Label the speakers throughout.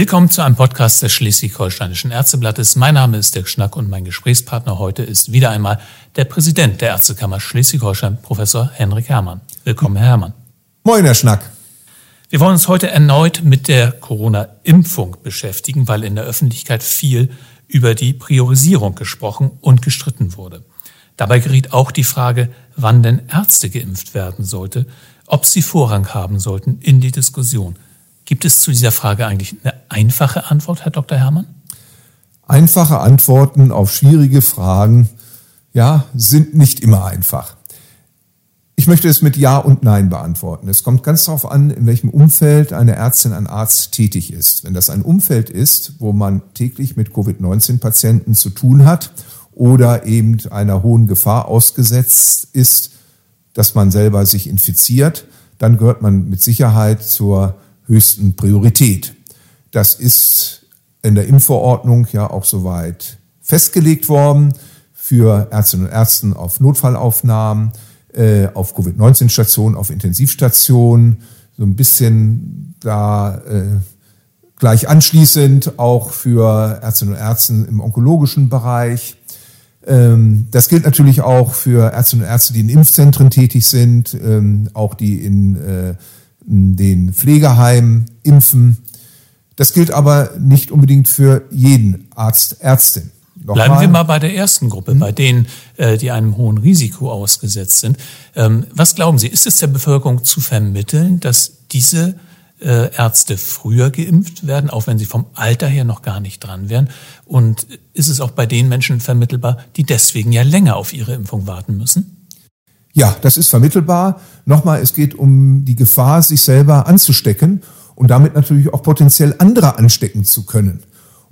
Speaker 1: Willkommen zu einem Podcast des Schleswig-Holsteinischen Ärzteblattes. Mein Name ist Dirk Schnack und mein Gesprächspartner heute ist wieder einmal der Präsident der Ärztekammer Schleswig-Holstein, Professor Henrik Herrmann. Willkommen, Herr Herrmann.
Speaker 2: Moin, Herr Schnack.
Speaker 1: Wir wollen uns heute erneut mit der Corona-Impfung beschäftigen, weil in der Öffentlichkeit viel über die Priorisierung gesprochen und gestritten wurde. Dabei geriet auch die Frage, wann denn Ärzte geimpft werden sollte, ob sie Vorrang haben sollten in die Diskussion. Gibt es zu dieser Frage eigentlich eine einfache Antwort, Herr Dr. Herrmann?
Speaker 2: Einfache Antworten auf schwierige Fragen, ja, sind nicht immer einfach. Ich möchte es mit Ja und Nein beantworten. Es kommt ganz darauf an, in welchem Umfeld eine Ärztin, ein Arzt tätig ist. Wenn das ein Umfeld ist, wo man täglich mit Covid-19-Patienten zu tun hat oder eben einer hohen Gefahr ausgesetzt ist, dass man selber sich infiziert, dann gehört man mit Sicherheit zur höchsten Priorität. Das ist in der Impfverordnung ja auch soweit festgelegt worden für Ärztinnen und Ärzte auf Notfallaufnahmen, äh, auf Covid-19-Stationen, auf Intensivstationen, so ein bisschen da äh, gleich anschließend auch für Ärztinnen und Ärzte im onkologischen Bereich. Ähm, das gilt natürlich auch für Ärztinnen und Ärzte, die in Impfzentren tätig sind, ähm, auch die in äh, den Pflegeheimen impfen. Das gilt aber nicht unbedingt für jeden Arzt, Ärztin.
Speaker 1: Nochmal. Bleiben wir mal bei der ersten Gruppe, hm. bei denen, äh, die einem hohen Risiko ausgesetzt sind. Ähm, was glauben Sie, ist es der Bevölkerung zu vermitteln, dass diese äh, Ärzte früher geimpft werden, auch wenn sie vom Alter her noch gar nicht dran wären? Und ist es auch bei den Menschen vermittelbar, die deswegen ja länger auf ihre Impfung warten müssen?
Speaker 2: Ja, das ist vermittelbar. Nochmal, es geht um die Gefahr, sich selber anzustecken und damit natürlich auch potenziell andere anstecken zu können.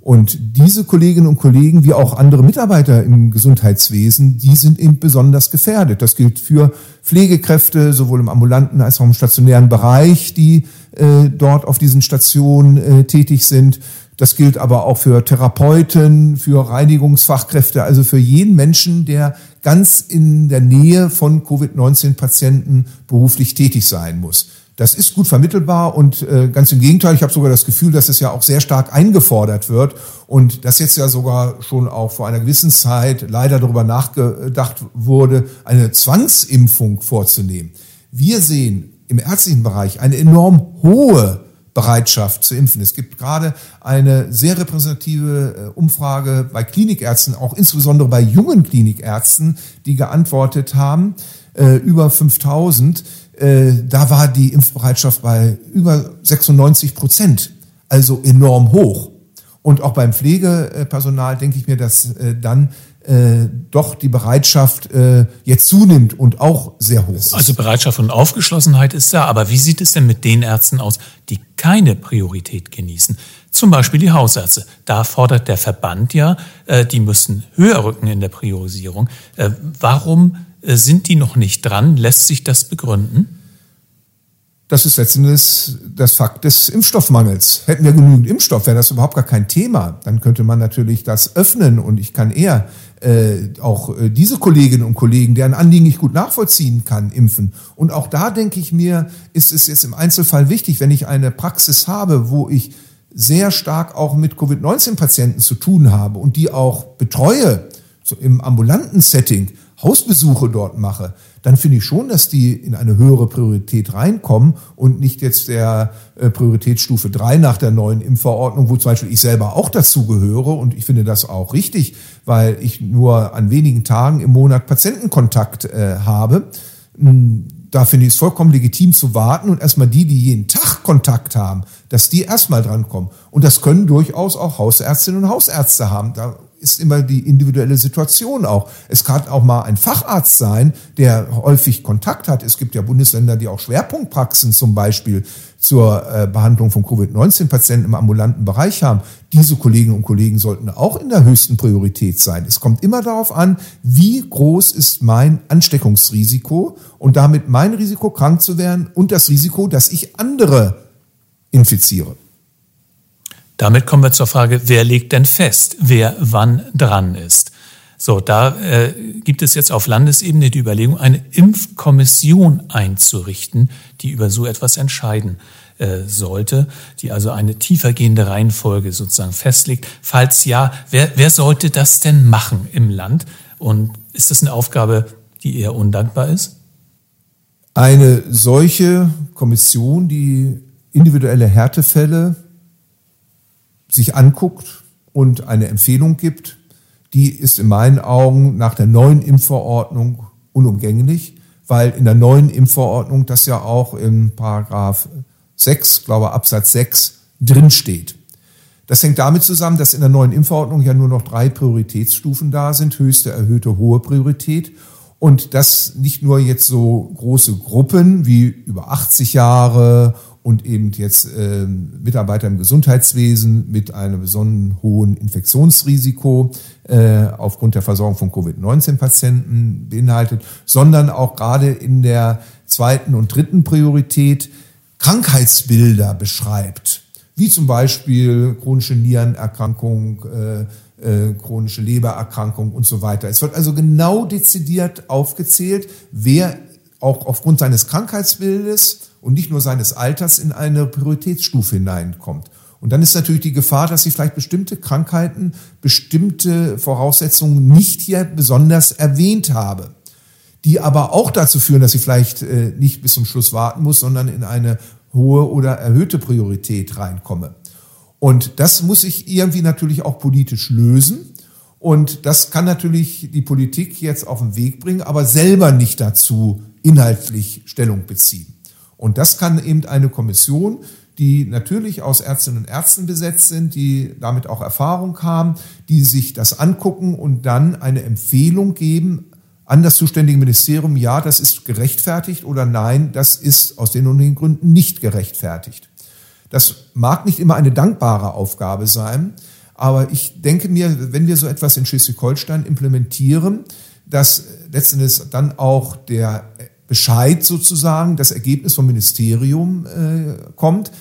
Speaker 2: Und diese Kolleginnen und Kollegen, wie auch andere Mitarbeiter im Gesundheitswesen, die sind eben besonders gefährdet. Das gilt für Pflegekräfte, sowohl im ambulanten als auch im stationären Bereich, die äh, dort auf diesen Stationen äh, tätig sind. Das gilt aber auch für Therapeuten, für Reinigungsfachkräfte, also für jeden Menschen, der ganz in der Nähe von Covid-19-Patienten beruflich tätig sein muss. Das ist gut vermittelbar und äh, ganz im Gegenteil, ich habe sogar das Gefühl, dass es ja auch sehr stark eingefordert wird und dass jetzt ja sogar schon auch vor einer gewissen Zeit leider darüber nachgedacht wurde, eine Zwangsimpfung vorzunehmen. Wir sehen im ärztlichen Bereich eine enorm hohe Bereitschaft zu impfen. Es gibt gerade eine sehr repräsentative äh, Umfrage bei Klinikärzten, auch insbesondere bei jungen Klinikärzten, die geantwortet haben, äh, über 5000. Äh, da war die Impfbereitschaft bei über 96 Prozent, also enorm hoch. Und auch beim Pflegepersonal denke ich mir, dass dann äh, doch die Bereitschaft äh, jetzt zunimmt und auch sehr hoch ist.
Speaker 1: Also Bereitschaft und Aufgeschlossenheit ist da, aber wie sieht es denn mit den Ärzten aus, die keine Priorität genießen? Zum Beispiel die Hausärzte. Da fordert der Verband ja, äh, die müssen höher rücken in der Priorisierung. Äh, warum äh, sind die noch nicht dran? Lässt sich das begründen?
Speaker 2: Das ist letztendlich das Fakt des Impfstoffmangels. Hätten wir genügend Impfstoff, wäre das überhaupt gar kein Thema. Dann könnte man natürlich das öffnen und ich kann eher äh, auch äh, diese Kolleginnen und Kollegen, deren Anliegen ich gut nachvollziehen kann, impfen. Und auch da denke ich mir, ist es jetzt im Einzelfall wichtig, wenn ich eine Praxis habe, wo ich sehr stark auch mit Covid-19-Patienten zu tun habe und die auch betreue, so im ambulanten Setting, Hausbesuche dort mache, dann finde ich schon, dass die in eine höhere Priorität reinkommen und nicht jetzt der äh, Prioritätsstufe drei nach der neuen Impfverordnung, wo zum Beispiel ich selber auch dazu gehöre und ich finde das auch richtig, weil ich nur an wenigen Tagen im Monat Patientenkontakt äh, habe. Hm, da finde ich es vollkommen legitim zu warten und erstmal die, die jeden Tag Kontakt haben, dass die erstmal drankommen. Und das können durchaus auch Hausärztinnen und Hausärzte haben. Da ist immer die individuelle Situation auch. Es kann auch mal ein Facharzt sein, der häufig Kontakt hat. Es gibt ja Bundesländer, die auch Schwerpunktpraxen zum Beispiel zur äh, Behandlung von Covid-19-Patienten im ambulanten Bereich haben. Diese Kolleginnen und Kollegen sollten auch in der höchsten Priorität sein. Es kommt immer darauf an, wie groß ist mein Ansteckungsrisiko und damit mein Risiko, krank zu werden und das Risiko, dass ich andere infiziere.
Speaker 1: Damit kommen wir zur Frage, wer legt denn fest, wer wann dran ist? So, da äh, gibt es jetzt auf Landesebene die Überlegung, eine Impfkommission einzurichten, die über so etwas entscheiden äh, sollte, die also eine tiefergehende Reihenfolge sozusagen festlegt. Falls ja, wer, wer sollte das denn machen im Land? Und ist das eine Aufgabe, die eher undankbar ist?
Speaker 2: Eine solche Kommission, die individuelle Härtefälle sich anguckt und eine Empfehlung gibt, die ist in meinen Augen nach der neuen Impfverordnung unumgänglich, weil in der neuen Impfverordnung das ja auch im Paragraph 6, glaube Absatz 6 drinsteht. Das hängt damit zusammen, dass in der neuen Impfverordnung ja nur noch drei Prioritätsstufen da sind, höchste, erhöhte, hohe Priorität. Und dass nicht nur jetzt so große Gruppen wie über 80 Jahre und eben jetzt äh, Mitarbeiter im Gesundheitswesen mit einem besonderen hohen Infektionsrisiko äh, aufgrund der Versorgung von Covid-19-Patienten beinhaltet, sondern auch gerade in der zweiten und dritten Priorität Krankheitsbilder beschreibt, wie zum Beispiel chronische Nierenerkrankung, äh, äh, chronische Lebererkrankung und so weiter. Es wird also genau dezidiert aufgezählt, wer auch aufgrund seines Krankheitsbildes und nicht nur seines Alters in eine Prioritätsstufe hineinkommt. Und dann ist natürlich die Gefahr, dass ich vielleicht bestimmte Krankheiten, bestimmte Voraussetzungen nicht hier besonders erwähnt habe, die aber auch dazu führen, dass ich vielleicht äh, nicht bis zum Schluss warten muss, sondern in eine hohe oder erhöhte Priorität reinkomme. Und das muss ich irgendwie natürlich auch politisch lösen. Und das kann natürlich die Politik jetzt auf den Weg bringen, aber selber nicht dazu inhaltlich Stellung beziehen. Und das kann eben eine Kommission, die natürlich aus Ärztinnen und Ärzten besetzt sind, die damit auch Erfahrung haben, die sich das angucken und dann eine Empfehlung geben an das zuständige Ministerium, ja, das ist gerechtfertigt oder nein, das ist aus den und den Gründen nicht gerechtfertigt. Das mag nicht immer eine dankbare Aufgabe sein, aber ich denke mir, wenn wir so etwas in Schleswig-Holstein implementieren, dass letztendlich dann auch der Bescheid sozusagen, das Ergebnis vom Ministerium äh, kommt,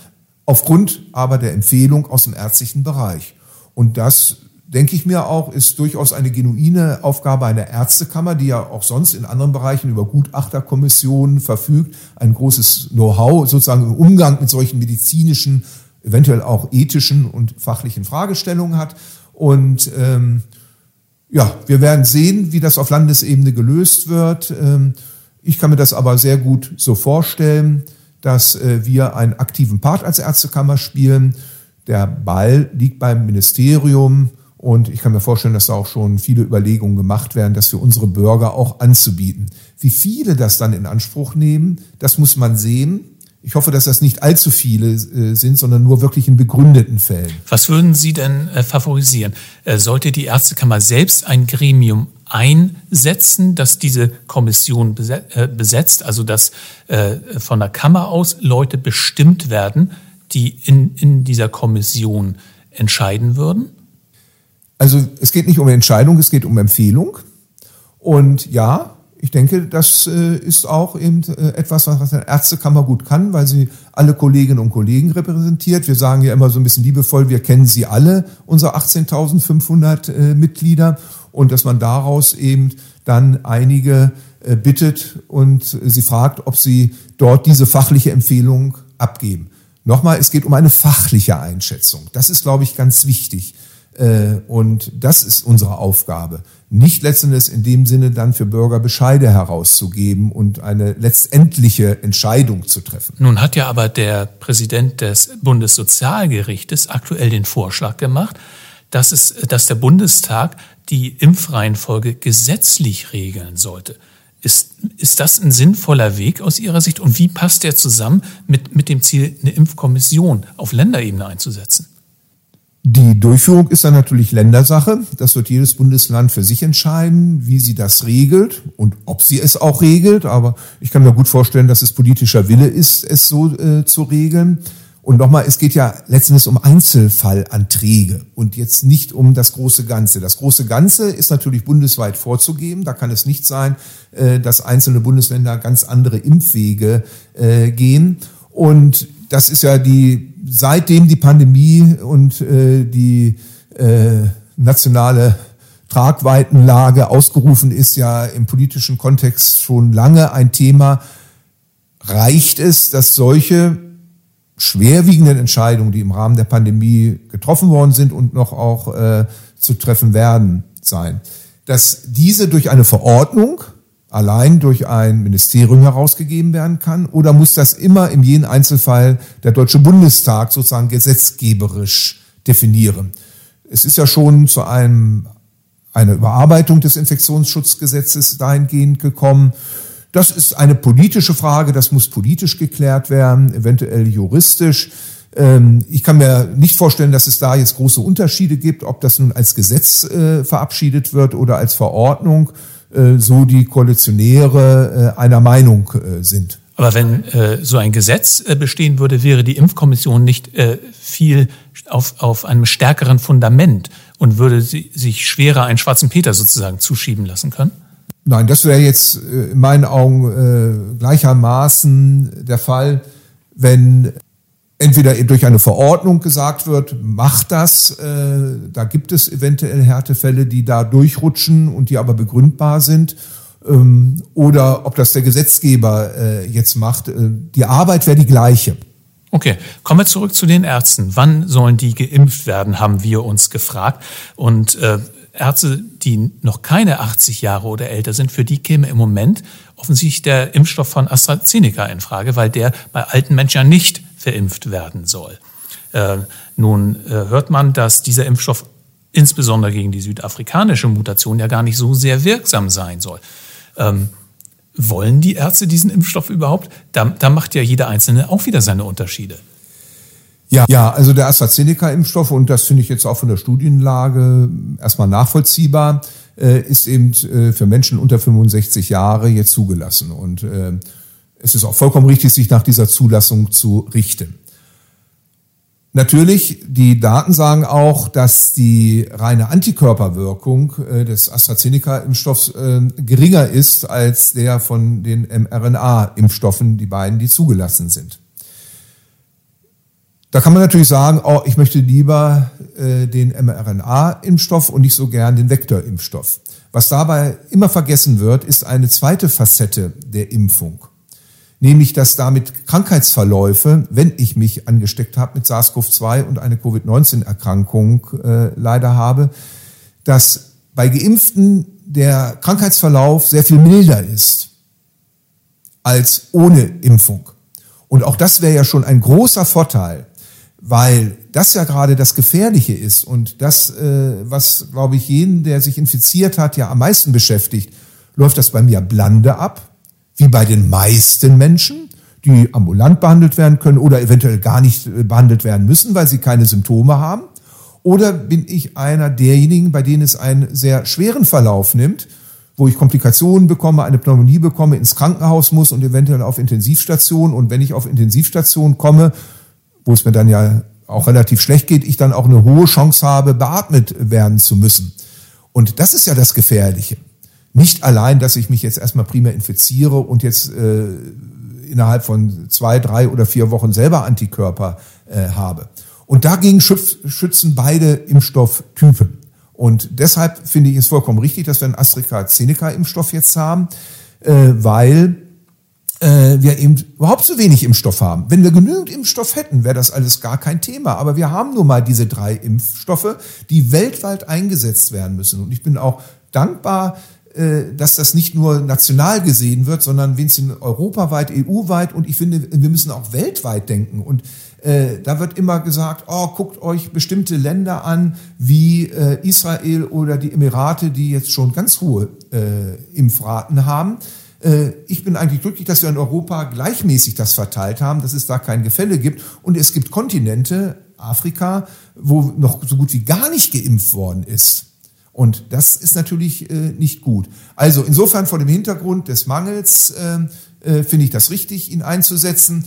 Speaker 2: aufgrund aber der Empfehlung aus dem ärztlichen Bereich. Und das denke ich mir auch, ist durchaus eine genuine Aufgabe einer Ärztekammer, die ja auch sonst in anderen Bereichen über Gutachterkommissionen verfügt, ein großes Know-how sozusagen im Umgang mit solchen medizinischen, eventuell auch ethischen und fachlichen Fragestellungen hat. Und ähm, ja, wir werden sehen, wie das auf Landesebene gelöst wird. Ähm, ich kann mir das aber sehr gut so vorstellen, dass äh, wir einen aktiven Part als Ärztekammer spielen. Der Ball liegt beim Ministerium und ich kann mir vorstellen, dass da auch schon viele Überlegungen gemacht werden, das für unsere Bürger auch anzubieten. Wie viele das dann in Anspruch nehmen, das muss man sehen. Ich hoffe, dass das nicht allzu viele äh, sind, sondern nur wirklich in begründeten Fällen.
Speaker 1: Was würden Sie denn äh, favorisieren? Äh, sollte die Ärztekammer selbst ein Gremium einsetzen, dass diese Kommission besetzt, also dass von der Kammer aus Leute bestimmt werden, die in, in dieser Kommission entscheiden würden?
Speaker 2: Also es geht nicht um Entscheidung, es geht um Empfehlung. Und ja, ich denke, das äh, ist auch eben etwas, was eine Ärztekammer gut kann, weil sie alle Kolleginnen und Kollegen repräsentiert. Wir sagen ja immer so ein bisschen liebevoll, wir kennen sie alle, unsere 18.500 Mitglieder und dass man daraus eben dann einige äh, bittet und sie fragt, ob sie dort diese fachliche Empfehlung abgeben. Nochmal, es geht um eine fachliche Einschätzung. Das ist, glaube ich, ganz wichtig. Äh, und das ist unsere Aufgabe. Nicht letztendlich in dem Sinne dann für Bürger Bescheide herauszugeben und eine letztendliche Entscheidung zu treffen.
Speaker 1: Nun hat ja aber der Präsident des Bundessozialgerichtes aktuell den Vorschlag gemacht, dass, es, dass der Bundestag die Impfreihenfolge gesetzlich regeln sollte. Ist, ist das ein sinnvoller Weg aus Ihrer Sicht? Und wie passt der zusammen mit, mit dem Ziel, eine Impfkommission auf Länderebene einzusetzen?
Speaker 2: Die Durchführung ist dann natürlich Ländersache. Das wird jedes Bundesland für sich entscheiden, wie sie das regelt und ob sie es auch regelt. Aber ich kann mir gut vorstellen, dass es politischer Wille ist, es so äh, zu regeln. Und nochmal, es geht ja letztendlich um Einzelfallanträge und jetzt nicht um das große Ganze. Das große Ganze ist natürlich bundesweit vorzugeben. Da kann es nicht sein, äh, dass einzelne Bundesländer ganz andere Impfwege äh, gehen. Und das ist ja die, seitdem die Pandemie und äh, die nationale Tragweitenlage ausgerufen ist, ja im politischen Kontext schon lange ein Thema. Reicht es, dass solche schwerwiegenden Entscheidungen, die im Rahmen der Pandemie getroffen worden sind und noch auch äh, zu treffen werden sein, dass diese durch eine Verordnung allein durch ein Ministerium herausgegeben werden kann? Oder muss das immer in jedem Einzelfall der Deutsche Bundestag sozusagen gesetzgeberisch definieren? Es ist ja schon zu einem, einer Überarbeitung des Infektionsschutzgesetzes dahingehend gekommen. Das ist eine politische Frage, das muss politisch geklärt werden, eventuell juristisch. Ähm, ich kann mir nicht vorstellen, dass es da jetzt große Unterschiede gibt, ob das nun als Gesetz äh, verabschiedet wird oder als Verordnung, so die Koalitionäre äh, einer Meinung sind.
Speaker 1: Aber wenn äh, so ein Gesetz äh, bestehen würde, wäre die Impfkommission nicht äh, viel auf, auf einem stärkeren Fundament und würde sie, sich schwerer einen schwarzen Peter sozusagen zuschieben lassen können?
Speaker 2: Nein, das wäre jetzt in meinen Augen gleichermaßen der Fall, wenn entweder durch eine Verordnung gesagt wird, macht das, äh, da gibt es eventuell Härtefälle, die da durchrutschen und die aber begründbar sind, ähm, oder ob das der Gesetzgeber äh, jetzt macht. Äh, die Arbeit wäre die gleiche.
Speaker 1: Okay, kommen wir zurück zu den Ärzten. Wann sollen die geimpft werden, haben wir uns gefragt. Und äh, Ärzte, die noch keine 80 Jahre oder älter sind, für die käme im Moment offensichtlich der Impfstoff von AstraZeneca in Frage, weil der bei alten Menschen ja nicht verimpft werden soll. Äh, nun äh, hört man, dass dieser Impfstoff insbesondere gegen die südafrikanische Mutation ja gar nicht so sehr wirksam sein soll. Ähm, wollen die Ärzte diesen Impfstoff überhaupt? Da, da macht ja jeder Einzelne auch wieder seine Unterschiede.
Speaker 2: Ja, ja, also der AstraZeneca-Impfstoff, und das finde ich jetzt auch von der Studienlage erstmal nachvollziehbar, äh, ist eben äh, für Menschen unter 65 Jahre jetzt zugelassen. Und äh, es ist auch vollkommen richtig, sich nach dieser Zulassung zu richten. Natürlich, die Daten sagen auch, dass die reine Antikörperwirkung äh, des AstraZeneca-Impfstoffs äh, geringer ist als der von den mRNA-Impfstoffen, die beiden, die zugelassen sind. Da kann man natürlich sagen, oh, ich möchte lieber äh, den mRNA-Impfstoff und nicht so gern den Vektor-Impfstoff. Was dabei immer vergessen wird, ist eine zweite Facette der Impfung nämlich dass damit Krankheitsverläufe, wenn ich mich angesteckt habe mit SARS-CoV-2 und eine Covid-19-Erkrankung äh, leider habe, dass bei Geimpften der Krankheitsverlauf sehr viel milder ist als ohne Impfung. Und auch das wäre ja schon ein großer Vorteil, weil das ja gerade das Gefährliche ist und das, äh, was, glaube ich, jeden, der sich infiziert hat, ja am meisten beschäftigt, läuft das bei mir blande ab wie bei den meisten Menschen, die ambulant behandelt werden können oder eventuell gar nicht äh, behandelt werden müssen, weil sie keine Symptome haben? Oder bin ich einer derjenigen, bei denen es einen sehr schweren Verlauf nimmt, wo ich Komplikationen bekomme, eine Pneumonie bekomme, ins Krankenhaus muss und eventuell auf Intensivstation. Und wenn ich auf Intensivstation komme, wo es mir dann ja auch relativ schlecht geht, ich dann auch eine hohe Chance habe, beatmet werden zu müssen. Und das ist ja das Gefährliche. Nicht allein, dass ich mich jetzt erstmal primär infiziere und jetzt äh, innerhalb von zwei, drei oder vier Wochen selber Antikörper äh, habe. Und dagegen schützen beide Impfstofftypen. Und deshalb finde ich es vollkommen richtig, dass wir einen AstraZeneca-Impfstoff jetzt haben, äh, weil äh, wir eben überhaupt zu wenig Impfstoff haben. Wenn wir genügend Impfstoff hätten, wäre das alles gar kein Thema. Aber wir haben nun mal diese drei Impfstoffe, die weltweit eingesetzt werden müssen. Und ich bin auch dankbar, dass das nicht nur national gesehen wird, sondern wenigstens europaweit, EU-weit und ich finde, wir müssen auch weltweit denken. Und äh, da wird immer gesagt, oh, guckt euch bestimmte Länder an, wie äh, Israel oder die Emirate, die jetzt schon ganz hohe äh, Impfraten haben. Äh, ich bin eigentlich glücklich, dass wir in Europa gleichmäßig das verteilt haben, dass es da kein Gefälle gibt. Und es gibt Kontinente, Afrika, wo noch so gut wie gar nicht geimpft worden ist. Und das ist natürlich äh, nicht gut. Also insofern vor dem Hintergrund des Mangels äh, äh, finde ich das richtig, ihn einzusetzen.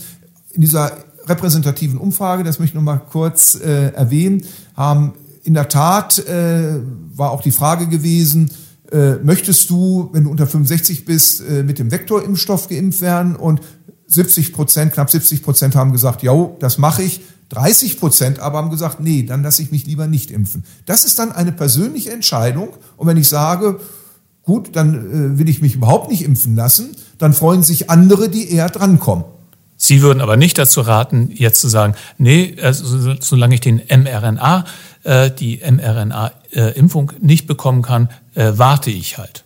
Speaker 2: In dieser repräsentativen Umfrage, das möchte ich noch mal kurz äh, erwähnen, haben in der Tat äh, war auch die Frage gewesen, äh, möchtest du, wenn du unter 65 bist, äh, mit dem Vektorimpfstoff geimpft werden? Und 70 Prozent, knapp 70 Prozent haben gesagt, ja, das mache ich. 30 Prozent aber haben gesagt, nee, dann lasse ich mich lieber nicht impfen. Das ist dann eine persönliche Entscheidung. Und wenn ich sage, gut, dann äh, will ich mich überhaupt nicht impfen lassen, dann freuen sich andere, die eher drankommen.
Speaker 1: Sie würden aber nicht dazu raten, jetzt zu sagen, nee, also, solange ich den mRNA, äh, die mRNA-Impfung äh, nicht bekommen kann, äh, warte ich halt.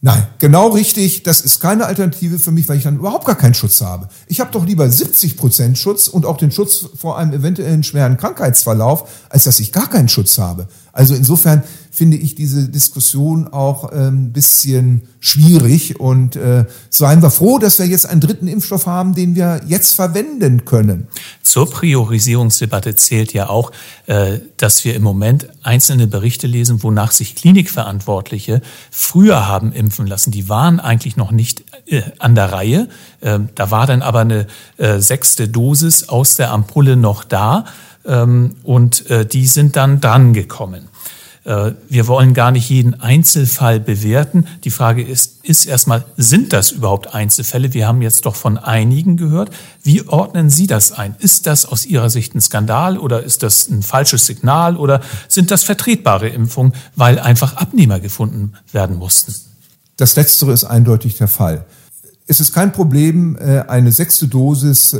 Speaker 2: Nein, genau richtig. Das ist keine Alternative für mich, weil ich dann überhaupt gar keinen Schutz habe. Ich habe doch lieber 70 Prozent Schutz und auch den Schutz vor einem eventuellen schweren Krankheitsverlauf, als dass ich gar keinen Schutz habe. Also insofern finde ich diese Diskussion auch ein ähm, bisschen schwierig und äh, seien wir froh, dass wir jetzt einen dritten Impfstoff haben, den wir jetzt verwenden können.
Speaker 1: Zur Priorisierungsdebatte zählt ja auch, äh, dass wir im Moment einzelne Berichte lesen, wonach sich Klinikverantwortliche früher haben impfen lassen. Die waren eigentlich noch nicht äh, an der Reihe. Ähm, da war dann aber eine äh, sechste Dosis aus der Ampulle noch da ähm, und äh, die sind dann dran gekommen. Äh, wir wollen gar nicht jeden Einzelfall bewerten. Die Frage ist, ist erstmal, sind das überhaupt Einzelfälle? Wir haben jetzt doch von einigen gehört. Wie ordnen Sie das ein? Ist das aus Ihrer Sicht ein Skandal oder ist das ein falsches Signal oder sind das vertretbare Impfungen, weil einfach Abnehmer gefunden werden mussten?
Speaker 2: Das Letztere ist eindeutig der Fall. Es ist kein Problem, äh, eine sechste Dosis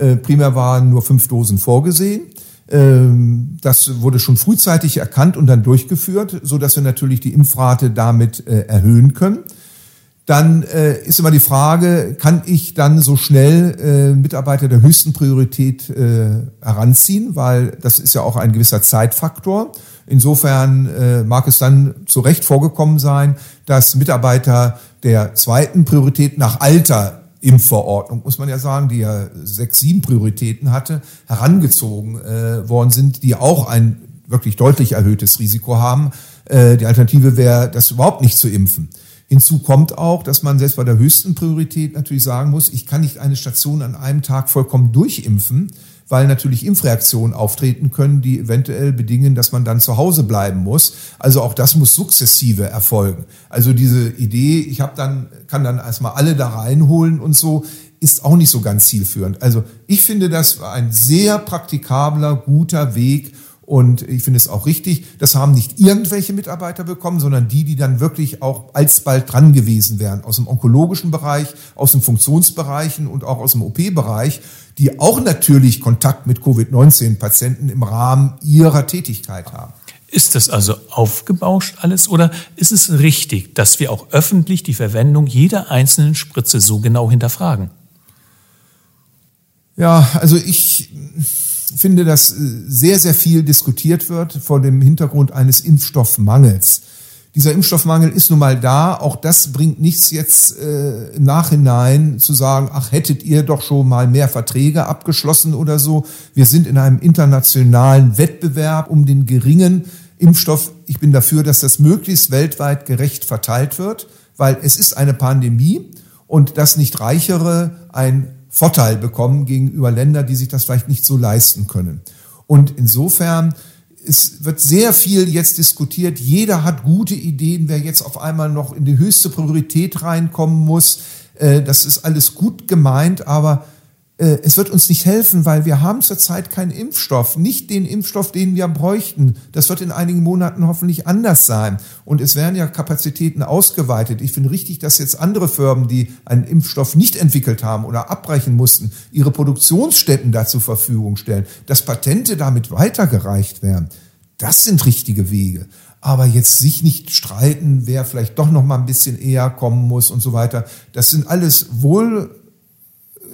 Speaker 2: äh. Primär waren nur fünf Dosen vorgesehen. Ähm, das wurde schon frühzeitig erkannt und dann durchgeführt, so dass wir natürlich die Impfrate damit äh, erhöhen können. Dann äh, ist immer die Frage, kann ich dann so schnell Mitarbeiter der höchsten Priorität heranziehen, weil das ist ja auch ein gewisser Zeitfaktor. Insofern mag es dann zu Recht vorgekommen sein, dass Mitarbeiter der zweiten Priorität nach Alter Impfverordnung, muss man ja sagen, die ja sechs, sieben Prioritäten hatte, herangezogen äh, worden sind, die auch ein wirklich deutlich erhöhtes Risiko haben. Äh, die Alternative wäre, das überhaupt nicht zu impfen. Hinzu kommt auch, dass man selbst bei der höchsten Priorität natürlich sagen muss, ich kann nicht eine Station an einem Tag vollkommen durchimpfen, weil natürlich Impfreaktionen auftreten können, die eventuell bedingen, dass man dann zu Hause bleiben muss. Also auch das muss sukzessive erfolgen. Also diese Idee, ich habe dann kann dann erstmal alle da reinholen und so, ist auch nicht so ganz zielführend. Also ich finde das ein sehr praktikabler, guter Weg, und ich finde es auch richtig, das haben nicht irgendwelche Mitarbeiter bekommen, sondern die, die dann wirklich auch alsbald dran gewesen wären, aus dem onkologischen Bereich, aus den Funktionsbereichen und auch aus dem OP-Bereich, die auch natürlich Kontakt mit Covid-19-Patienten im Rahmen ihrer Tätigkeit haben.
Speaker 1: Ist das also aufgebauscht alles oder ist es richtig, dass wir auch öffentlich die Verwendung jeder einzelnen Spritze so genau hinterfragen?
Speaker 2: Ja, also ich finde, dass äh, sehr, sehr viel diskutiert wird vor dem Hintergrund eines Impfstoffmangels. Dieser Impfstoffmangel ist nun mal da. Auch das bringt nichts jetzt äh, im Nachhinein zu sagen, ach, hättet ihr doch schon mal mehr Verträge abgeschlossen oder so. Wir sind in einem internationalen Wettbewerb um den geringen Impfstoff. Ich bin dafür, dass das möglichst weltweit gerecht verteilt wird, weil es ist eine Pandemie und dass nicht Reichere ein Vorteil bekommen gegenüber Ländern, die sich das vielleicht nicht so leisten können. Und insofern es wird sehr viel jetzt diskutiert. Jeder hat gute Ideen, wer jetzt auf einmal noch in die höchste Priorität reinkommen muss. Äh, das ist alles gut gemeint, aber es wird uns nicht helfen, weil wir haben zurzeit keinen Impfstoff, nicht den Impfstoff, den wir bräuchten. Das wird in einigen Monaten hoffentlich anders sein. Und es werden ja Kapazitäten ausgeweitet. Ich finde richtig, dass jetzt andere Firmen, die einen Impfstoff nicht entwickelt haben oder abbrechen mussten, ihre Produktionsstätten da zur Verfügung stellen, dass Patente damit weitergereicht werden. Das sind richtige Wege aber jetzt sich nicht streiten, wer vielleicht doch noch mal ein bisschen eher kommen muss und so weiter. Das sind alles wohl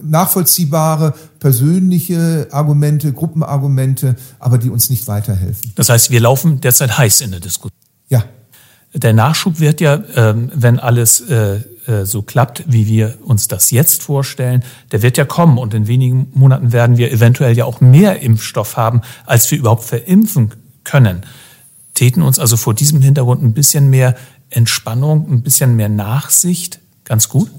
Speaker 2: nachvollziehbare persönliche Argumente, Gruppenargumente, aber die uns nicht weiterhelfen.
Speaker 1: Das heißt, wir laufen derzeit heiß in der Diskussion.
Speaker 2: Ja.
Speaker 1: Der Nachschub wird ja, ähm, wenn alles äh, äh, so klappt, wie wir uns das jetzt vorstellen, der wird ja kommen und in wenigen Monaten werden wir eventuell ja auch mehr Impfstoff haben, als wir überhaupt verimpfen können. Täten uns also vor diesem Hintergrund ein bisschen mehr Entspannung, ein bisschen mehr Nachsicht ganz gut?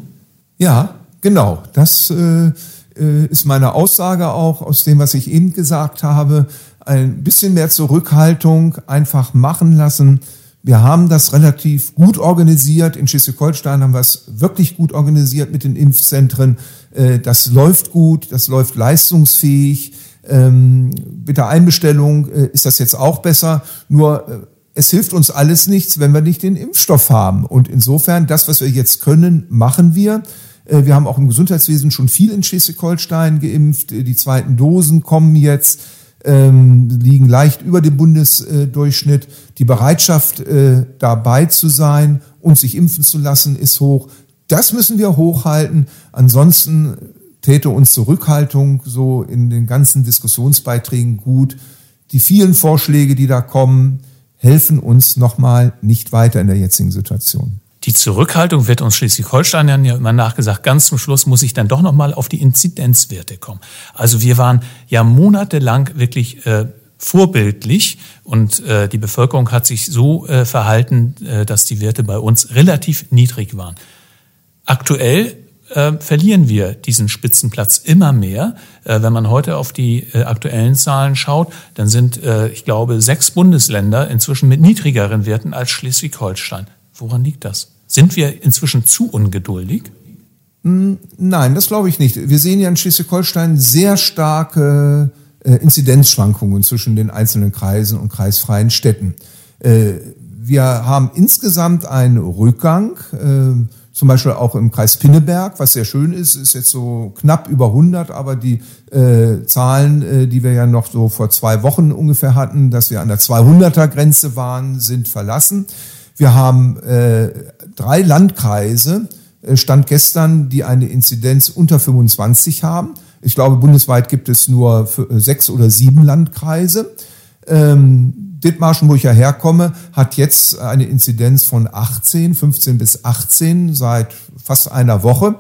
Speaker 2: Ja, Genau, das äh, äh, ist meine Aussage auch aus dem, was ich eben gesagt habe. Ein bisschen mehr Zurückhaltung, einfach machen lassen. Wir haben das relativ gut organisiert. In Schleswig-Holstein haben wir es wirklich gut organisiert mit den Impfzentren. äh, das läuft gut, das läuft leistungsfähig. Ähm, mit der Einbestellung äh, ist das jetzt auch besser. Nur es hilft uns alles nichts, wenn wir nicht den Impfstoff haben. Und insofern, das, was wir jetzt können, machen wir. Äh, wir haben auch im Gesundheitswesen schon viel in Schleswig-Holstein geimpft. Die zweiten Dosen kommen jetzt, ähm, liegen leicht über dem Bundesdurchschnitt. Die Bereitschaft, äh, dabei zu sein und sich impfen zu lassen, ist hoch. Das müssen wir hochhalten. Ansonsten täte uns Zurückhaltung so in den ganzen Diskussionsbeiträgen gut. Die vielen Vorschläge, die da kommen, helfen uns nochmal nicht weiter in der jetzigen Situation.
Speaker 1: Die Zurückhaltung wird uns Schleswig-Holstein ja immer nachgesagt. Ganz zum Schluss muss ich dann doch nochmal auf die Inzidenzwerte kommen. Also wir waren ja monatelang wirklich äh, vorbildlich und äh, die Bevölkerung hat sich so äh, verhalten, äh, dass die Werte bei uns relativ niedrig waren. Aktuell äh, verlieren wir diesen Spitzenplatz immer mehr. Äh, wenn man heute auf die äh, aktuellen Zahlen schaut, dann sind, äh, ich glaube, sechs Bundesländer inzwischen mit niedrigeren Werten als Schleswig-Holstein. Woran liegt das? Sind wir inzwischen zu ungeduldig?
Speaker 2: Hm, nein, das glaube ich nicht. Wir sehen ja in Schleswig-Holstein sehr starke äh, Inzidenzschwankungen zwischen den einzelnen Kreisen und kreisfreien Städten. Äh, wir haben insgesamt einen Rückgang, äh, zum Beispiel auch im Kreis Pinneberg, was sehr schön ist, ist jetzt so knapp über 100, aber die Zahlen, die wir ja noch so vor zwei Wochen ungefähr hatten, dass wir an der 200er Grenze waren, sind verlassen. Wir haben äh, drei Landkreise, äh, Stand gestern, die eine Inzidenz unter 25 haben. Ich glaube, bundesweit gibt es nur äh, sechs oder sieben Landkreise. Ähm, Dithmarschen, wo ich ja herkomme, hat jetzt eine Inzidenz von 18, 15 bis 18 seit fast einer Woche.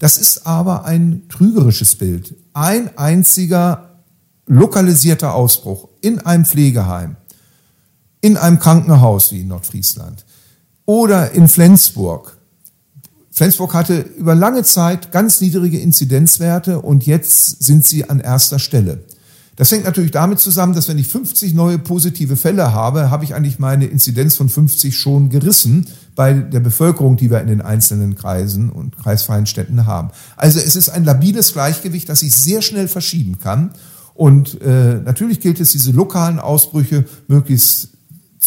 Speaker 2: Das ist aber ein trügerisches Bild. Ein einziger lokalisierter Ausbruch in einem Pflegeheim in einem Krankenhaus wie in Nordfriesland oder in Flensburg. Flensburg hatte über lange Zeit ganz niedrige Inzidenzwerte und jetzt sind sie an erster Stelle. Das hängt natürlich damit zusammen, dass wenn ich 50 neue positive Fälle habe, habe ich eigentlich meine Inzidenz von 50 schon gerissen bei der Bevölkerung, die wir in den einzelnen Kreisen und kreisfreien Städten haben. Also es ist ein labiles Gleichgewicht, das ich sehr schnell verschieben kann. Und äh, natürlich gilt es, diese lokalen Ausbrüche möglichst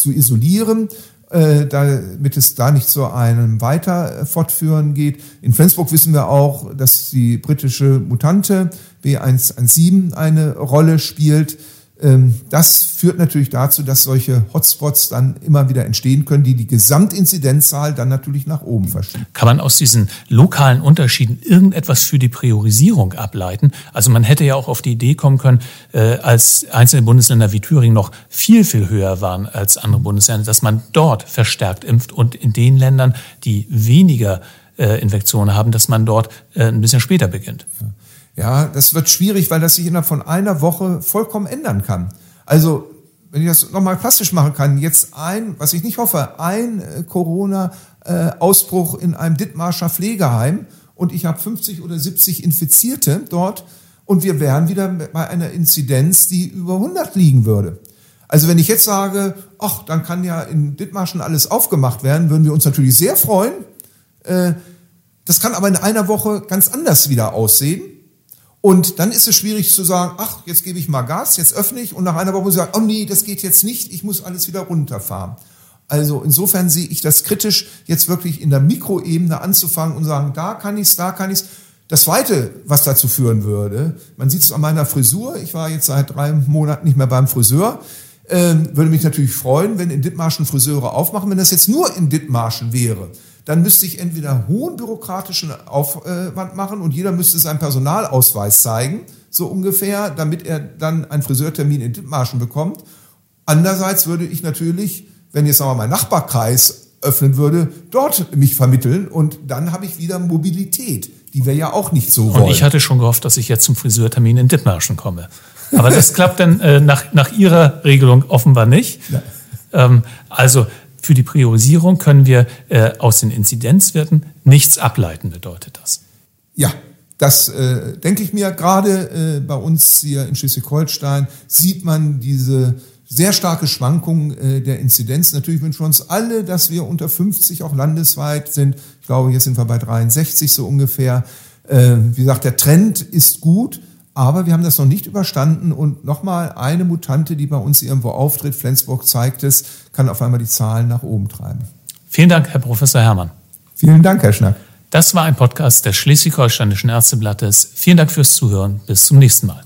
Speaker 2: zu isolieren, äh, damit es da nicht zu einem weiter fortführen geht. In Flensburg wissen wir auch, dass die britische Mutante B117 eine Rolle spielt. Ähm, das führt natürlich dazu, dass solche Hotspots dann immer wieder entstehen können, die die Gesamtinzidenzzahl dann natürlich nach oben verschieben.
Speaker 1: Kann man aus diesen lokalen Unterschieden irgendetwas für die Priorisierung ableiten? Also man hätte ja auch auf die Idee kommen können, äh, als einzelne Bundesländer wie Thüringen noch viel, viel höher waren als andere Bundesländer, dass man dort verstärkt impft und in den Ländern, die weniger äh, Infektionen haben, dass man dort äh, ein bisschen später beginnt.
Speaker 2: Ja. Ja, das wird schwierig, weil das sich innerhalb von einer Woche vollkommen ändern kann. Also, wenn ich das nochmal plastisch machen kann, jetzt ein, was ich nicht hoffe, ein äh, Corona-Ausbruch in einem Dithmarscher Pflegeheim und ich habe 50 oder 70 Infizierte dort und wir wären wieder bei einer Inzidenz, die über 100 liegen würde. Also wenn ich jetzt sage, ach, dann kann ja in Dithmarschen alles aufgemacht werden, würden wir uns natürlich sehr freuen. Äh, das kann aber in einer Woche ganz anders wieder aussehen. Und dann ist es schwierig zu sagen, ach, jetzt gebe ich mal Gas, jetzt öffne ich und nach einer Woche muss ich sagen, oh nee, das geht jetzt nicht, ich muss alles wieder runterfahren. Also insofern sehe ich das kritisch, jetzt wirklich in der Mikroebene anzufangen und sagen, da kann ich's, da kann ich's. Das Zweite, was dazu führen würde, man sieht es an meiner Frisur, ich war jetzt seit drei Monaten nicht mehr beim Friseur, äh, würde mich natürlich freuen, wenn in Dithmarschen Friseure aufmachen, wenn das jetzt nur in Dithmarschen wäre dann müsste ich entweder hohen bürokratischen Aufwand machen und jeder müsste seinen Personalausweis zeigen, so ungefähr, damit er dann einen Friseurtermin in Dithmarschen bekommt. Andererseits würde ich natürlich, wenn jetzt sagen wir mal mein Nachbarkreis öffnen würde, dort mich vermitteln und dann habe ich wieder Mobilität, die wir ja auch nicht so wollen.
Speaker 1: Und ich hatte schon gehofft, dass ich jetzt zum Friseurtermin in Dithmarschen komme. Aber das klappt dann äh, nach, nach Ihrer Regelung offenbar nicht. Ähm, also für die Priorisierung können wir äh, aus den Inzidenzwerten nichts ableiten, bedeutet das.
Speaker 2: Ja, das äh, denke ich mir. Gerade äh, bei uns hier in Schleswig-Holstein sieht man diese sehr starke Schwankung äh, der Inzidenz. Natürlich wünschen wir uns alle, dass wir unter 50 auch landesweit sind. Ich glaube, jetzt sind wir bei 63 so ungefähr. Äh, wie gesagt, der Trend ist gut, aber wir haben das noch nicht überstanden und nochmal eine Mutante, die bei uns irgendwo auftritt, Flensburg zeigt es, kann auf einmal die Zahlen nach oben treiben.
Speaker 1: Vielen Dank, Herr Professor Herrmann.
Speaker 2: Vielen Dank, Herr Schnack.
Speaker 1: Das war ein Podcast des Schleswig-Holsteinischen Ärzteblattes. Vielen Dank fürs Zuhören. Bis zum nächsten Mal.